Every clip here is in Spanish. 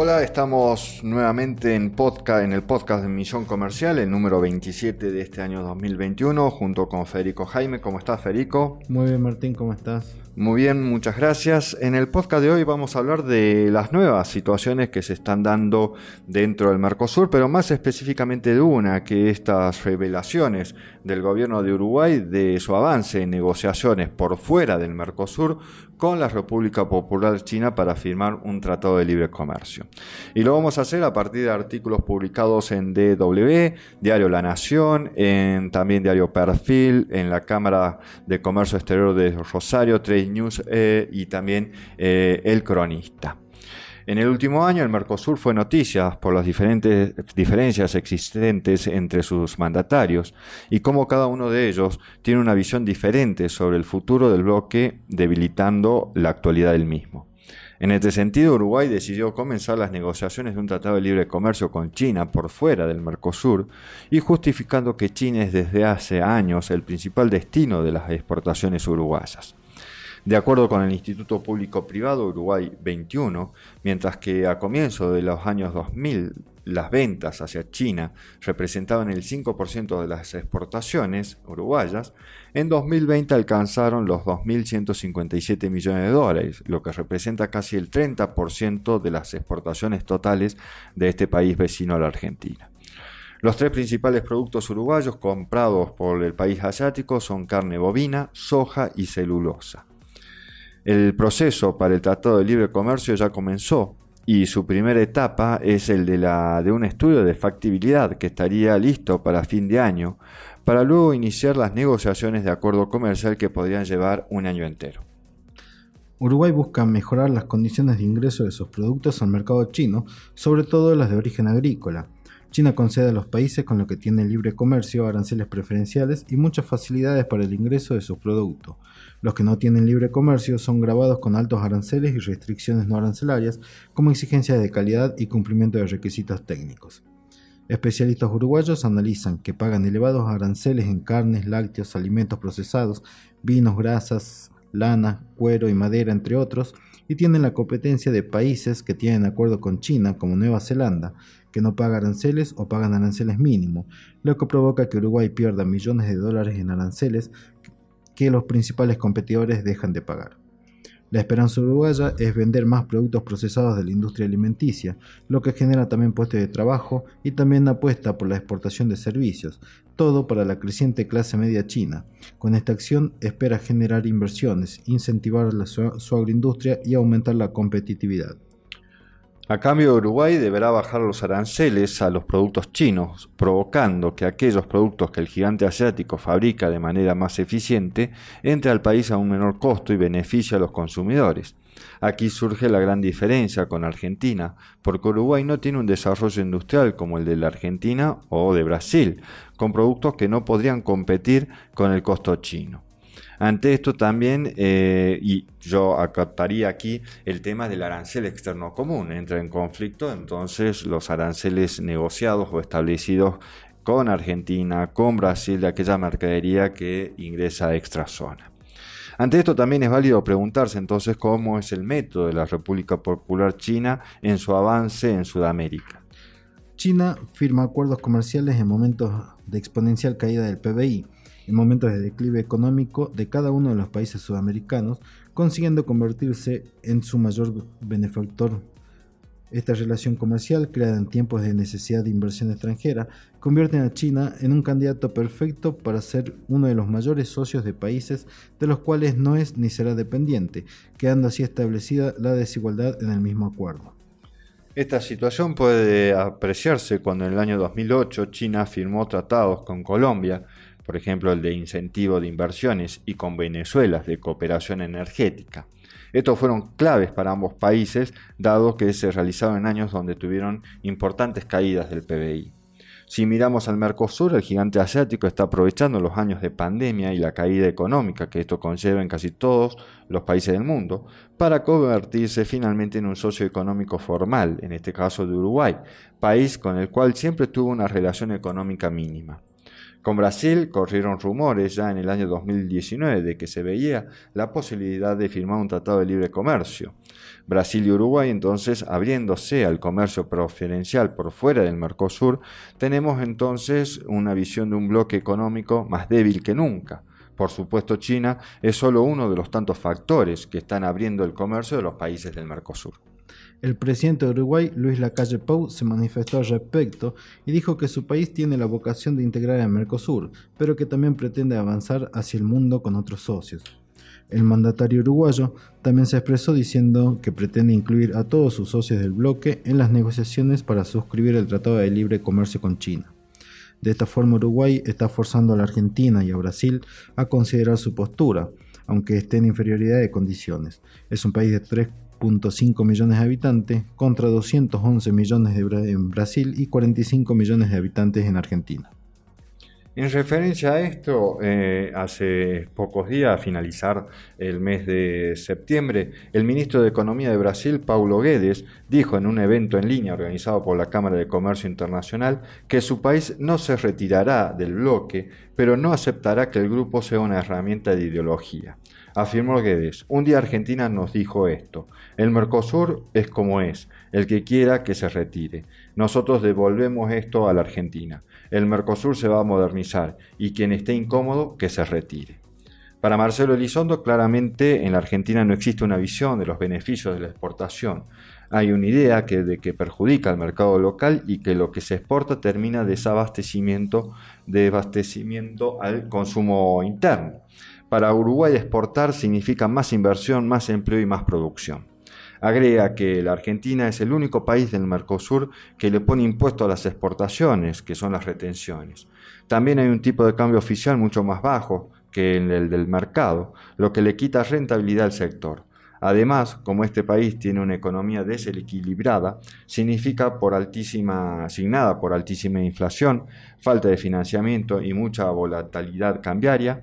Hola, estamos nuevamente en podcast, en el podcast de Millón Comercial, el número 27 de este año 2021, junto con Federico Jaime. ¿Cómo estás, Federico? Muy bien, Martín, ¿cómo estás? Muy bien, muchas gracias. En el podcast de hoy vamos a hablar de las nuevas situaciones que se están dando dentro del Mercosur, pero más específicamente de una, que estas revelaciones del gobierno de Uruguay de su avance en negociaciones por fuera del Mercosur con la República Popular China para firmar un tratado de libre comercio. Y lo vamos a hacer a partir de artículos publicados en DW, Diario La Nación, en también Diario Perfil, en la Cámara de Comercio Exterior de Rosario, News eh, y también eh, El Cronista. En el último año, el Mercosur fue noticia por las diferentes diferencias existentes entre sus mandatarios y cómo cada uno de ellos tiene una visión diferente sobre el futuro del bloque, debilitando la actualidad del mismo. En este sentido, Uruguay decidió comenzar las negociaciones de un tratado de libre comercio con China por fuera del Mercosur y justificando que China es desde hace años el principal destino de las exportaciones uruguayas. De acuerdo con el Instituto Público Privado Uruguay 21, mientras que a comienzo de los años 2000 las ventas hacia China representaban el 5% de las exportaciones uruguayas, en 2020 alcanzaron los 2.157 millones de dólares, lo que representa casi el 30% de las exportaciones totales de este país vecino a la Argentina. Los tres principales productos uruguayos comprados por el país asiático son carne bovina, soja y celulosa. El proceso para el Tratado de Libre Comercio ya comenzó y su primera etapa es el de, la, de un estudio de factibilidad que estaría listo para fin de año, para luego iniciar las negociaciones de acuerdo comercial que podrían llevar un año entero. Uruguay busca mejorar las condiciones de ingreso de sus productos al mercado chino, sobre todo las de origen agrícola. China concede a los países con los que tiene libre comercio aranceles preferenciales y muchas facilidades para el ingreso de sus productos. Los que no tienen libre comercio son grabados con altos aranceles y restricciones no arancelarias, como exigencias de calidad y cumplimiento de requisitos técnicos. Especialistas uruguayos analizan que pagan elevados aranceles en carnes, lácteos, alimentos procesados, vinos, grasas, lana, cuero y madera, entre otros, y tienen la competencia de países que tienen acuerdo con China, como Nueva Zelanda, que no paga aranceles o pagan aranceles mínimos, lo que provoca que Uruguay pierda millones de dólares en aranceles que los principales competidores dejan de pagar. La esperanza uruguaya es vender más productos procesados de la industria alimenticia, lo que genera también puestos de trabajo y también apuesta por la exportación de servicios, todo para la creciente clase media china. Con esta acción espera generar inversiones, incentivar la, su agroindustria y aumentar la competitividad. A cambio, Uruguay deberá bajar los aranceles a los productos chinos, provocando que aquellos productos que el gigante asiático fabrica de manera más eficiente entre al país a un menor costo y beneficio a los consumidores. Aquí surge la gran diferencia con Argentina, porque Uruguay no tiene un desarrollo industrial como el de la Argentina o de Brasil, con productos que no podrían competir con el costo chino. Ante esto también, eh, y yo acataría aquí el tema del arancel externo común, entra en conflicto entonces los aranceles negociados o establecidos con Argentina, con Brasil, de aquella mercadería que ingresa a extra zona. Ante esto también es válido preguntarse entonces cómo es el método de la República Popular China en su avance en Sudamérica. China firma acuerdos comerciales en momentos de exponencial caída del PBI en momentos de declive económico de cada uno de los países sudamericanos, consiguiendo convertirse en su mayor benefactor. Esta relación comercial, creada en tiempos de necesidad de inversión extranjera, convierte a China en un candidato perfecto para ser uno de los mayores socios de países de los cuales no es ni será dependiente, quedando así establecida la desigualdad en el mismo acuerdo. Esta situación puede apreciarse cuando en el año 2008 China firmó tratados con Colombia por ejemplo el de incentivo de inversiones y con Venezuela de cooperación energética. Estos fueron claves para ambos países, dado que se realizaron en años donde tuvieron importantes caídas del PBI. Si miramos al Mercosur, el gigante asiático está aprovechando los años de pandemia y la caída económica que esto conlleva en casi todos los países del mundo para convertirse finalmente en un socio económico formal, en este caso de Uruguay, país con el cual siempre tuvo una relación económica mínima. Con Brasil corrieron rumores ya en el año 2019 de que se veía la posibilidad de firmar un tratado de libre comercio. Brasil y Uruguay entonces abriéndose al comercio preferencial por fuera del Mercosur, tenemos entonces una visión de un bloque económico más débil que nunca. Por supuesto, China es solo uno de los tantos factores que están abriendo el comercio de los países del Mercosur. El presidente de Uruguay, Luis Lacalle Pou, se manifestó al respecto y dijo que su país tiene la vocación de integrar el Mercosur, pero que también pretende avanzar hacia el mundo con otros socios. El mandatario uruguayo también se expresó diciendo que pretende incluir a todos sus socios del bloque en las negociaciones para suscribir el Tratado de Libre Comercio con China. De esta forma Uruguay está forzando a la Argentina y a Brasil a considerar su postura, aunque esté en inferioridad de condiciones. Es un país de 3 .5 millones de habitantes contra 211 millones de en Brasil y 45 millones de habitantes en Argentina. En referencia a esto, eh, hace pocos días, a finalizar el mes de septiembre, el ministro de Economía de Brasil, Paulo Guedes, dijo en un evento en línea organizado por la Cámara de Comercio Internacional que su país no se retirará del bloque, pero no aceptará que el grupo sea una herramienta de ideología. Afirmó Guedes, un día Argentina nos dijo esto, el Mercosur es como es, el que quiera que se retire. Nosotros devolvemos esto a la Argentina. El Mercosur se va a modernizar y quien esté incómodo, que se retire. Para Marcelo Elizondo, claramente en la Argentina no existe una visión de los beneficios de la exportación. Hay una idea que, de que perjudica al mercado local y que lo que se exporta termina desabastecimiento, de abastecimiento al consumo interno. Para Uruguay exportar significa más inversión, más empleo y más producción. Agrega que la Argentina es el único país del Mercosur que le pone impuesto a las exportaciones, que son las retenciones. También hay un tipo de cambio oficial mucho más bajo que el del mercado, lo que le quita rentabilidad al sector. Además, como este país tiene una economía desequilibrada, significa por altísima, asignada por altísima inflación, falta de financiamiento y mucha volatilidad cambiaria,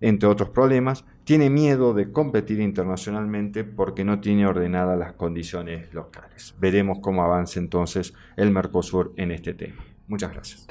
entre otros problemas, tiene miedo de competir internacionalmente porque no tiene ordenadas las condiciones locales. Veremos cómo avanza entonces el Mercosur en este tema. Muchas gracias.